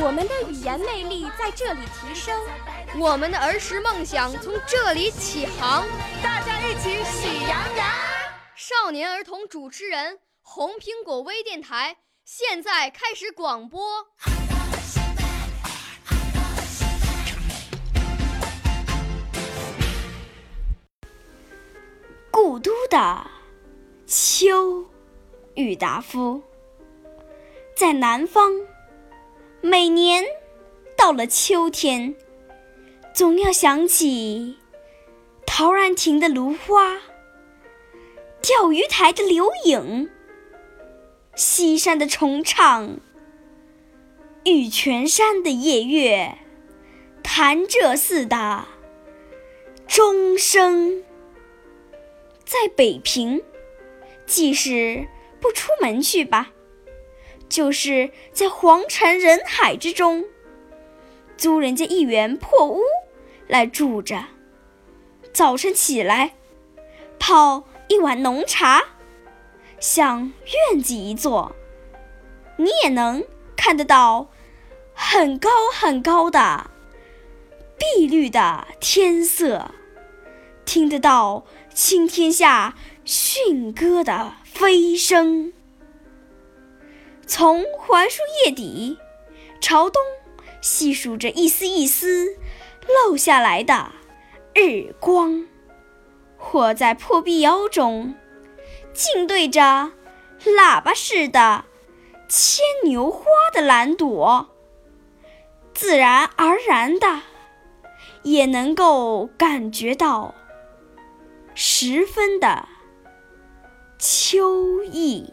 我们的语言魅力在这里提升，我们的儿时梦想从这里起航。大家一起喜羊羊。少年儿童主持人，红苹果微电台。现在开始广播。故都的秋郁达夫，在南方，每年到了秋天，总要想起陶然亭的芦花，钓鱼台的柳影。西山的重唱，玉泉山的夜月，潭柘寺的钟声。在北平，即使不出门去吧，就是在黄尘人海之中，租人家一园破屋来住着。早晨起来，泡一碗浓茶。向院子一坐，你也能看得到很高很高的碧绿的天色，听得到青天下驯鸽的飞声。从槐树叶底朝东细数着一丝一丝漏下来的日光，或在破壁窑中。竟对着喇叭似的牵牛花的蓝朵，自然而然的也能够感觉到十分的秋意。